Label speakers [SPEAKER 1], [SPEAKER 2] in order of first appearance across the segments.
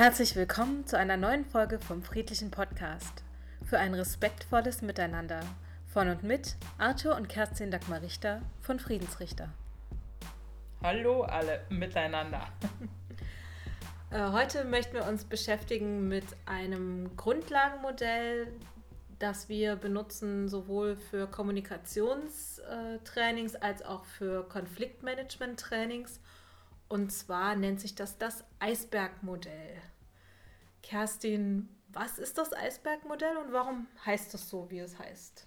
[SPEAKER 1] Herzlich willkommen zu einer neuen Folge vom Friedlichen Podcast für ein respektvolles Miteinander von und mit Arthur und Kerstin Dagmar Richter von Friedensrichter.
[SPEAKER 2] Hallo alle miteinander.
[SPEAKER 1] Äh, heute möchten wir uns beschäftigen mit einem Grundlagenmodell, das wir benutzen sowohl für Kommunikationstrainings als auch für Konfliktmanagement-Trainings. Und zwar nennt sich das das Eisbergmodell. Kerstin, was ist das Eisbergmodell und warum heißt es so, wie es heißt?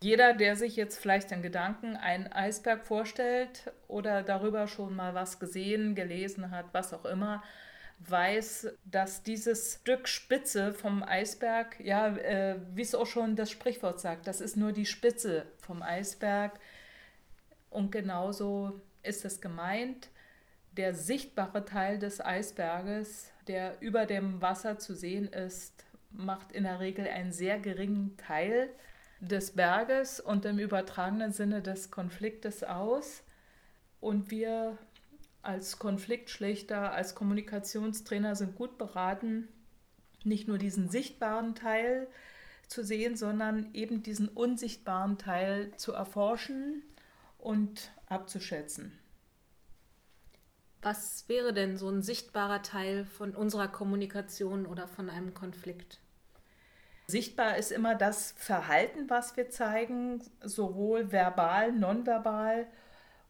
[SPEAKER 2] Jeder, der sich jetzt vielleicht in Gedanken einen Eisberg vorstellt oder darüber schon mal was gesehen, gelesen hat, was auch immer, weiß, dass dieses Stück Spitze vom Eisberg, ja, äh, wie es auch schon das Sprichwort sagt, das ist nur die Spitze vom Eisberg. Und genauso ist es gemeint. Der sichtbare Teil des Eisberges, der über dem Wasser zu sehen ist, macht in der Regel einen sehr geringen Teil des Berges und im übertragenen Sinne des Konfliktes aus. Und wir als Konfliktschlichter, als Kommunikationstrainer sind gut beraten, nicht nur diesen sichtbaren Teil zu sehen, sondern eben diesen unsichtbaren Teil zu erforschen und abzuschätzen.
[SPEAKER 1] Was wäre denn so ein sichtbarer Teil von unserer Kommunikation oder von einem Konflikt?
[SPEAKER 2] Sichtbar ist immer das Verhalten, was wir zeigen, sowohl verbal, nonverbal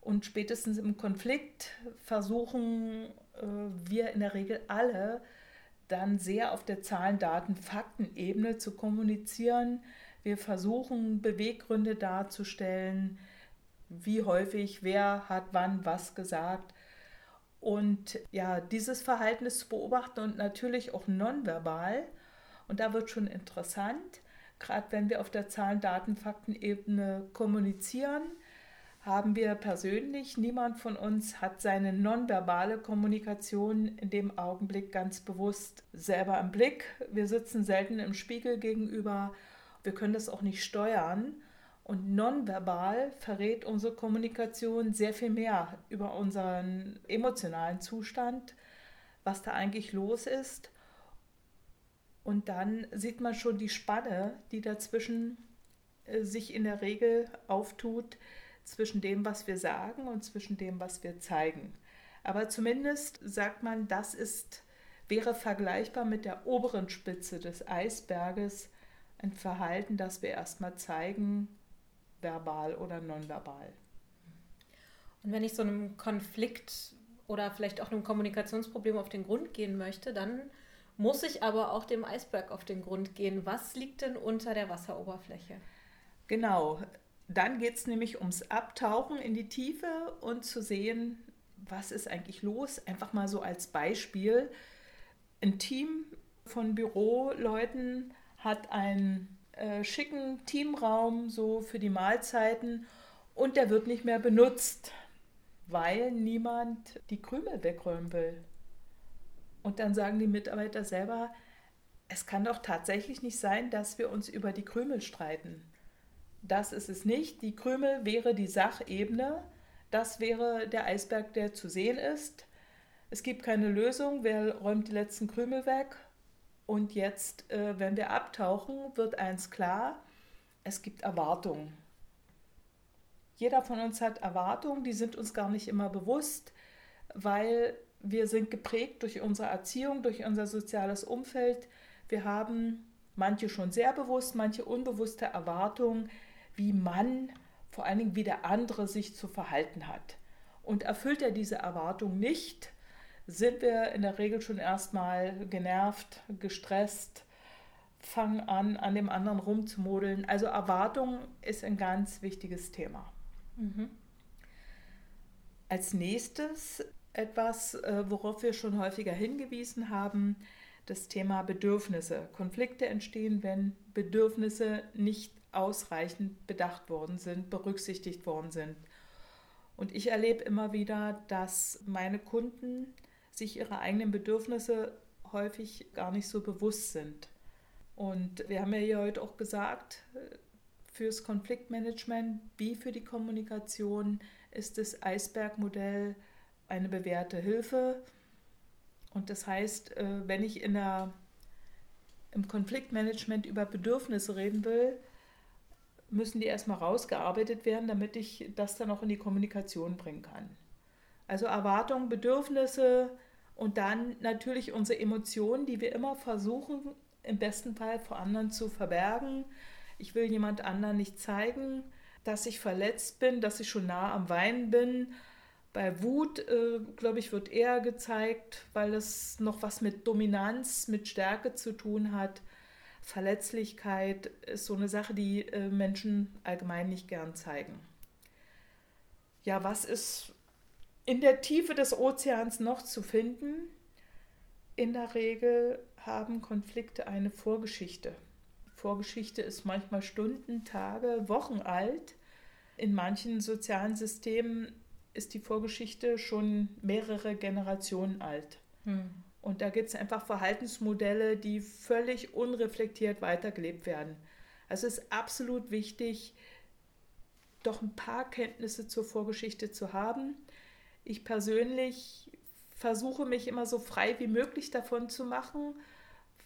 [SPEAKER 2] und spätestens im Konflikt versuchen äh, wir in der Regel alle dann sehr auf der Zahlen, Daten, Fakten-Ebene zu kommunizieren. Wir versuchen Beweggründe darzustellen, wie häufig, wer hat wann was gesagt. Und ja, dieses Verhalten ist zu beobachten und natürlich auch nonverbal. Und da wird schon interessant, gerade wenn wir auf der Zahlen, Daten, Fakten-Ebene kommunizieren, haben wir persönlich, niemand von uns hat seine nonverbale Kommunikation in dem Augenblick ganz bewusst selber im Blick. Wir sitzen selten im Spiegel gegenüber, wir können das auch nicht steuern. Und nonverbal verrät unsere Kommunikation sehr viel mehr über unseren emotionalen Zustand, was da eigentlich los ist. Und dann sieht man schon die Spanne, die dazwischen äh, sich in der Regel auftut, zwischen dem, was wir sagen und zwischen dem, was wir zeigen. Aber zumindest sagt man, das ist, wäre vergleichbar mit der oberen Spitze des Eisberges ein Verhalten, das wir erstmal zeigen, verbal oder nonverbal.
[SPEAKER 1] Und wenn ich so einem Konflikt oder vielleicht auch einem Kommunikationsproblem auf den Grund gehen möchte, dann muss ich aber auch dem Eisberg auf den Grund gehen. Was liegt denn unter der Wasseroberfläche?
[SPEAKER 2] Genau, dann geht es nämlich ums Abtauchen in die Tiefe und zu sehen, was ist eigentlich los. Einfach mal so als Beispiel. Ein Team von Büroleuten hat einen äh, schicken Teamraum so für die Mahlzeiten und der wird nicht mehr benutzt, weil niemand die Krümel wegräumen will. Und dann sagen die Mitarbeiter selber, es kann doch tatsächlich nicht sein, dass wir uns über die Krümel streiten. Das ist es nicht. Die Krümel wäre die Sachebene. Das wäre der Eisberg, der zu sehen ist. Es gibt keine Lösung. Wer räumt die letzten Krümel weg? Und jetzt, äh, wenn wir abtauchen, wird eins klar, es gibt Erwartungen. Jeder von uns hat Erwartungen, die sind uns gar nicht immer bewusst, weil wir sind geprägt durch unsere Erziehung, durch unser soziales Umfeld. Wir haben manche schon sehr bewusst, manche unbewusste Erwartungen, wie man, vor allen Dingen wie der andere sich zu verhalten hat. Und erfüllt er diese Erwartung nicht, sind wir in der Regel schon erstmal genervt, gestresst, fangen an, an dem anderen rumzumodeln. Also Erwartung ist ein ganz wichtiges Thema. Mhm. Als nächstes etwas, äh, worauf wir schon häufiger hingewiesen haben, das Thema Bedürfnisse. Konflikte entstehen, wenn Bedürfnisse nicht ausreichend bedacht worden sind, berücksichtigt worden sind. Und ich erlebe immer wieder, dass meine Kunden sich ihrer eigenen Bedürfnisse häufig gar nicht so bewusst sind. Und wir haben ja hier heute auch gesagt, fürs Konfliktmanagement wie für die Kommunikation ist das Eisbergmodell eine bewährte Hilfe. Und das heißt, äh, wenn ich in der, im Konfliktmanagement über Bedürfnisse reden will, müssen die erstmal rausgearbeitet werden, damit ich das dann auch in die Kommunikation bringen kann. Also Erwartungen, Bedürfnisse und dann natürlich unsere Emotionen, die wir immer versuchen, im besten Fall vor anderen zu verbergen. Ich will jemand anderen nicht zeigen, dass ich verletzt bin, dass ich schon nah am Weinen bin. Bei Wut, äh, glaube ich, wird eher gezeigt, weil es noch was mit Dominanz, mit Stärke zu tun hat. Verletzlichkeit ist so eine Sache, die äh, Menschen allgemein nicht gern zeigen. Ja, was ist in der Tiefe des Ozeans noch zu finden? In der Regel haben Konflikte eine Vorgeschichte. Vorgeschichte ist manchmal Stunden, Tage, Wochen alt. In manchen sozialen Systemen ist die Vorgeschichte schon mehrere Generationen alt. Hm. Und da gibt es einfach Verhaltensmodelle, die völlig unreflektiert weitergelebt werden. Also es ist absolut wichtig, doch ein paar Kenntnisse zur Vorgeschichte zu haben. Ich persönlich versuche mich immer so frei wie möglich davon zu machen,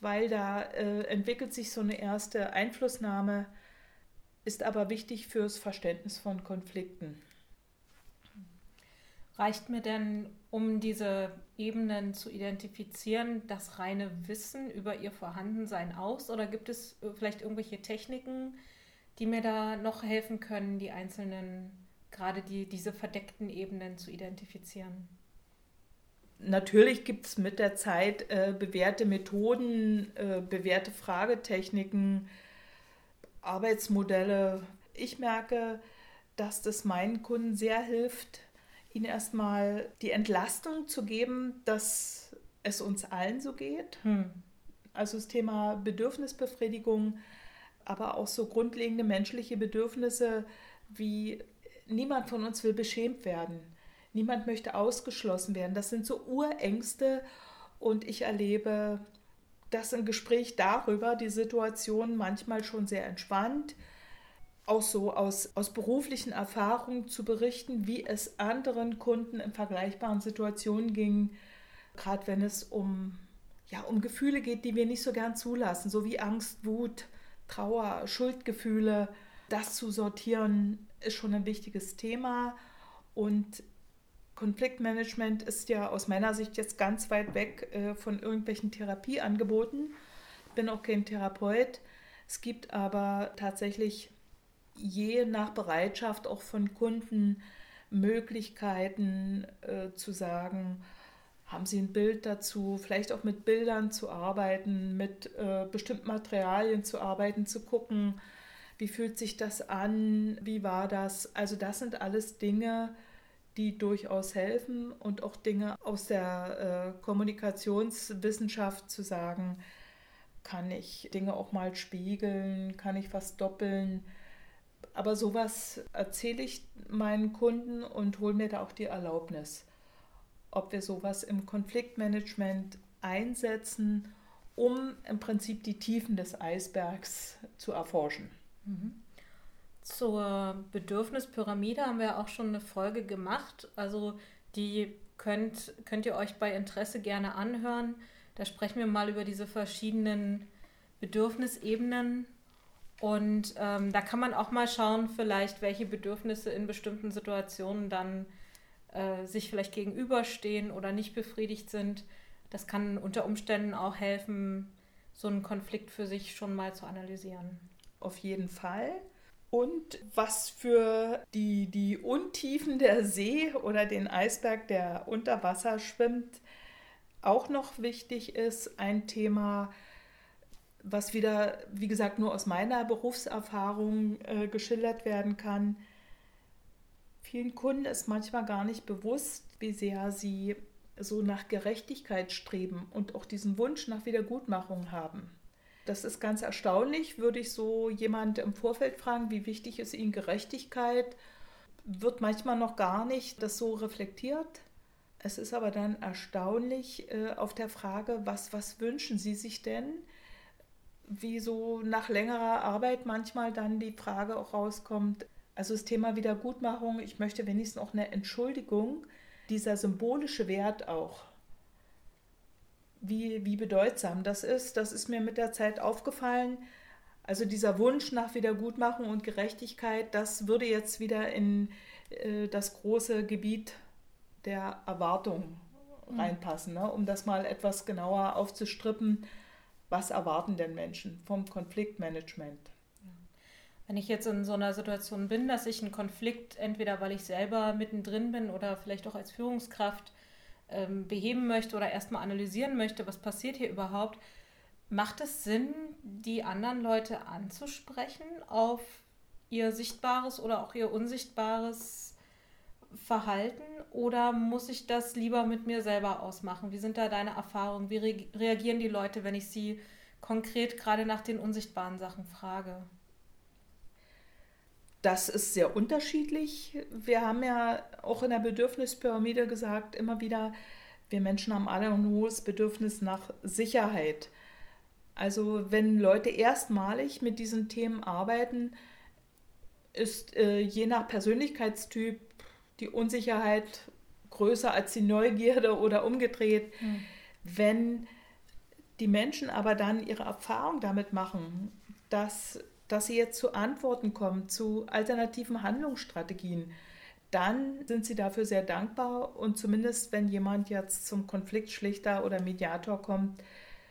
[SPEAKER 2] weil da äh, entwickelt sich so eine erste Einflussnahme, ist aber wichtig fürs Verständnis von Konflikten.
[SPEAKER 1] Reicht mir denn, um diese Ebenen zu identifizieren, das reine Wissen über ihr Vorhandensein aus? Oder gibt es äh, vielleicht irgendwelche Techniken, die mir da noch helfen können, die einzelnen, gerade die, diese verdeckten Ebenen zu identifizieren?
[SPEAKER 2] Natürlich gibt es mit der Zeit äh, bewährte Methoden, äh, bewährte Fragetechniken, Arbeitsmodelle. Ich merke, dass das meinen Kunden sehr hilft, ihnen erstmal die Entlastung zu geben, dass es uns allen so geht. Hm. Also das Thema Bedürfnisbefriedigung, aber auch so grundlegende menschliche Bedürfnisse wie niemand von uns will beschämt werden. Niemand möchte ausgeschlossen werden. Das sind so Urängste und ich erlebe das im Gespräch darüber, die Situation manchmal schon sehr entspannt auch so aus, aus beruflichen Erfahrungen zu berichten, wie es anderen Kunden in vergleichbaren Situationen ging, gerade wenn es um, ja, um Gefühle geht, die wir nicht so gern zulassen, so wie Angst, Wut, Trauer, Schuldgefühle. Das zu sortieren ist schon ein wichtiges Thema und Konfliktmanagement ist ja aus meiner Sicht jetzt ganz weit weg äh, von irgendwelchen Therapieangeboten. Ich bin auch kein Therapeut. Es gibt aber tatsächlich je nach Bereitschaft auch von Kunden Möglichkeiten äh, zu sagen, haben Sie ein Bild dazu, vielleicht auch mit Bildern zu arbeiten, mit äh, bestimmten Materialien zu arbeiten, zu gucken, wie fühlt sich das an, wie war das. Also das sind alles Dinge, die durchaus helfen und auch Dinge aus der äh, Kommunikationswissenschaft zu sagen, kann ich Dinge auch mal spiegeln, kann ich was doppeln aber sowas erzähle ich meinen Kunden und hole mir da auch die Erlaubnis, ob wir sowas im Konfliktmanagement einsetzen, um im Prinzip die Tiefen des Eisbergs zu erforschen.
[SPEAKER 1] Zur Bedürfnispyramide haben wir auch schon eine Folge gemacht. Also die könnt, könnt ihr euch bei Interesse gerne anhören. Da sprechen wir mal über diese verschiedenen Bedürfnisebenen und ähm, da kann man auch mal schauen, vielleicht welche Bedürfnisse in bestimmten Situationen dann äh, sich vielleicht gegenüberstehen oder nicht befriedigt sind. Das kann unter Umständen auch helfen, so einen Konflikt für sich schon mal zu analysieren.
[SPEAKER 2] Auf jeden Fall. Und was für die, die Untiefen der See oder den Eisberg, der unter Wasser schwimmt, auch noch wichtig ist, ein Thema, was wieder, wie gesagt, nur aus meiner Berufserfahrung äh, geschildert werden kann. Vielen Kunden ist manchmal gar nicht bewusst, wie sehr sie so nach Gerechtigkeit streben und auch diesen Wunsch nach Wiedergutmachung haben. Das ist ganz erstaunlich, würde ich so jemand im Vorfeld fragen, wie wichtig ist Ihnen Gerechtigkeit, wird manchmal noch gar nicht das so reflektiert. Es ist aber dann erstaunlich äh, auf der Frage, was, was wünschen Sie sich denn? wie so nach längerer Arbeit manchmal dann die Frage auch rauskommt, also das Thema Wiedergutmachung, ich möchte wenigstens auch eine Entschuldigung, dieser symbolische Wert auch. Wie, wie bedeutsam das ist. Das ist mir mit der Zeit aufgefallen. Also dieser Wunsch nach Wiedergutmachung und Gerechtigkeit, das würde jetzt wieder in äh, das große Gebiet der Erwartung mhm. reinpassen, ne? um das mal etwas genauer aufzustrippen. Was erwarten denn Menschen vom Konfliktmanagement?
[SPEAKER 1] Wenn ich jetzt in so einer Situation bin, dass ich einen Konflikt, entweder weil ich selber mittendrin bin oder vielleicht auch als Führungskraft ähm, beheben möchte oder erstmal analysieren möchte, was passiert hier überhaupt, macht es Sinn, die anderen Leute anzusprechen auf ihr sichtbares oder auch ihr unsichtbares Verhalten oder muss ich das lieber mit mir selber ausmachen? Wie sind da deine Erfahrungen? Wie re reagieren die Leute, wenn ich sie konkret gerade nach den unsichtbaren Sachen frage?
[SPEAKER 2] Das ist sehr unterschiedlich. Wir haben ja auch in der Bedürfnispyramide gesagt, immer wieder, wir Menschen haben alle ein hohes Bedürfnis nach Sicherheit. Also wenn Leute erstmalig mit diesen Themen arbeiten, ist äh, je nach Persönlichkeitstyp die Unsicherheit größer als die Neugierde oder umgedreht. Mhm. Wenn die Menschen aber dann ihre Erfahrung damit machen, dass dass sie jetzt zu Antworten kommen, zu alternativen Handlungsstrategien, dann sind sie dafür sehr dankbar. Und zumindest, wenn jemand jetzt zum Konfliktschlichter oder Mediator kommt,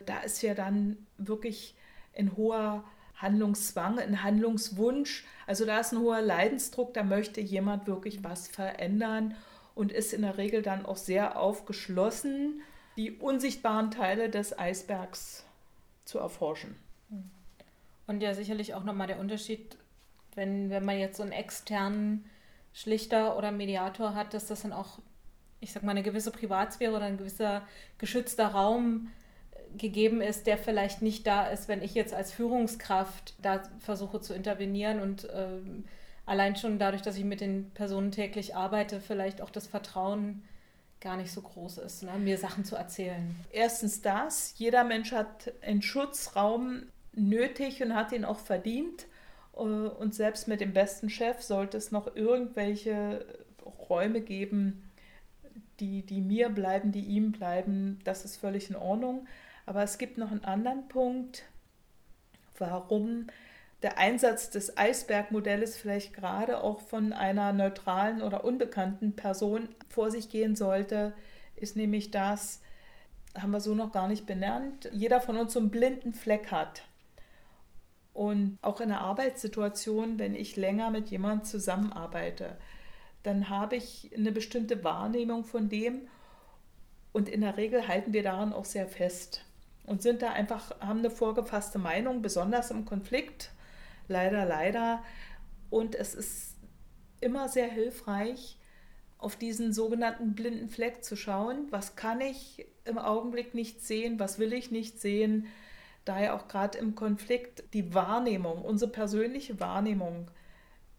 [SPEAKER 2] da ist ja dann wirklich ein hoher Handlungszwang, ein Handlungswunsch. Also da ist ein hoher Leidensdruck, da möchte jemand wirklich was verändern und ist in der Regel dann auch sehr aufgeschlossen, die unsichtbaren Teile des Eisbergs zu erforschen. Mhm.
[SPEAKER 1] Und ja, sicherlich auch nochmal der Unterschied, wenn, wenn man jetzt so einen externen Schlichter oder Mediator hat, dass das dann auch, ich sag mal, eine gewisse Privatsphäre oder ein gewisser geschützter Raum äh, gegeben ist, der vielleicht nicht da ist, wenn ich jetzt als Führungskraft da versuche zu intervenieren und ähm, allein schon dadurch, dass ich mit den Personen täglich arbeite, vielleicht auch das Vertrauen gar nicht so groß ist, ne? mir Sachen zu erzählen.
[SPEAKER 2] Erstens das, jeder Mensch hat einen Schutzraum nötig und hat ihn auch verdient. Äh, und selbst mit dem besten Chef sollte es noch irgendwelche Räume geben, die, die mir bleiben, die ihm bleiben. Das ist völlig in Ordnung. Aber es gibt noch einen anderen Punkt, warum der Einsatz des Eisbergmodells vielleicht gerade auch von einer neutralen oder unbekannten Person vor sich gehen sollte, ist nämlich das, haben wir so noch gar nicht benannt, jeder von uns so einen blinden Fleck hat. Und auch in der Arbeitssituation, wenn ich länger mit jemandem zusammenarbeite, dann habe ich eine bestimmte Wahrnehmung von dem und in der Regel halten wir daran auch sehr fest und sind da einfach, haben eine vorgefasste Meinung, besonders im Konflikt, leider, leider. Und es ist immer sehr hilfreich, auf diesen sogenannten blinden Fleck zu schauen. Was kann ich im Augenblick nicht sehen? Was will ich nicht sehen? Daher auch gerade im Konflikt die Wahrnehmung, unsere persönliche Wahrnehmung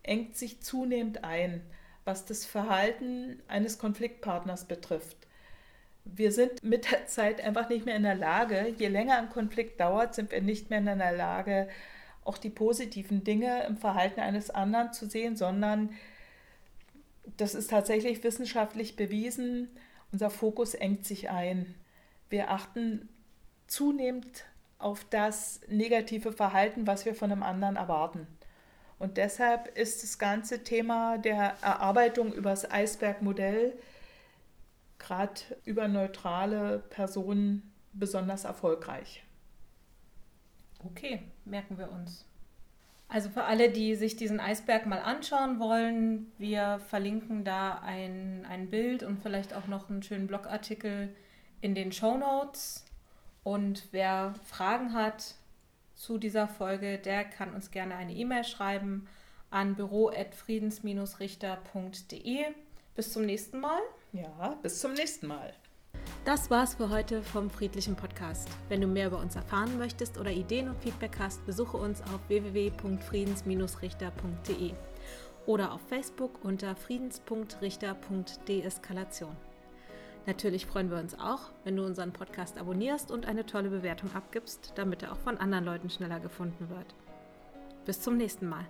[SPEAKER 2] engt sich zunehmend ein, was das Verhalten eines Konfliktpartners betrifft. Wir sind mit der Zeit einfach nicht mehr in der Lage, je länger ein Konflikt dauert, sind wir nicht mehr in der Lage, auch die positiven Dinge im Verhalten eines anderen zu sehen, sondern das ist tatsächlich wissenschaftlich bewiesen, unser Fokus engt sich ein. Wir achten zunehmend auf das negative Verhalten, was wir von einem anderen erwarten. Und deshalb ist das ganze Thema der Erarbeitung über das Eisbergmodell gerade über neutrale Personen besonders erfolgreich.
[SPEAKER 1] Okay, merken wir uns. Also für alle, die sich diesen Eisberg mal anschauen wollen, wir verlinken da ein, ein Bild und vielleicht auch noch einen schönen Blogartikel in den Show Notes. Und wer Fragen hat zu dieser Folge, der kann uns gerne eine E-Mail schreiben an büro.friedens-richter.de. Bis zum nächsten Mal.
[SPEAKER 2] Ja, bis zum nächsten Mal.
[SPEAKER 1] Das war's für heute vom Friedlichen Podcast. Wenn du mehr über uns erfahren möchtest oder Ideen und Feedback hast, besuche uns auf www.friedens-richter.de oder auf Facebook unter friedens.richter.deeskalation. Natürlich freuen wir uns auch, wenn du unseren Podcast abonnierst und eine tolle Bewertung abgibst, damit er auch von anderen Leuten schneller gefunden wird. Bis zum nächsten Mal.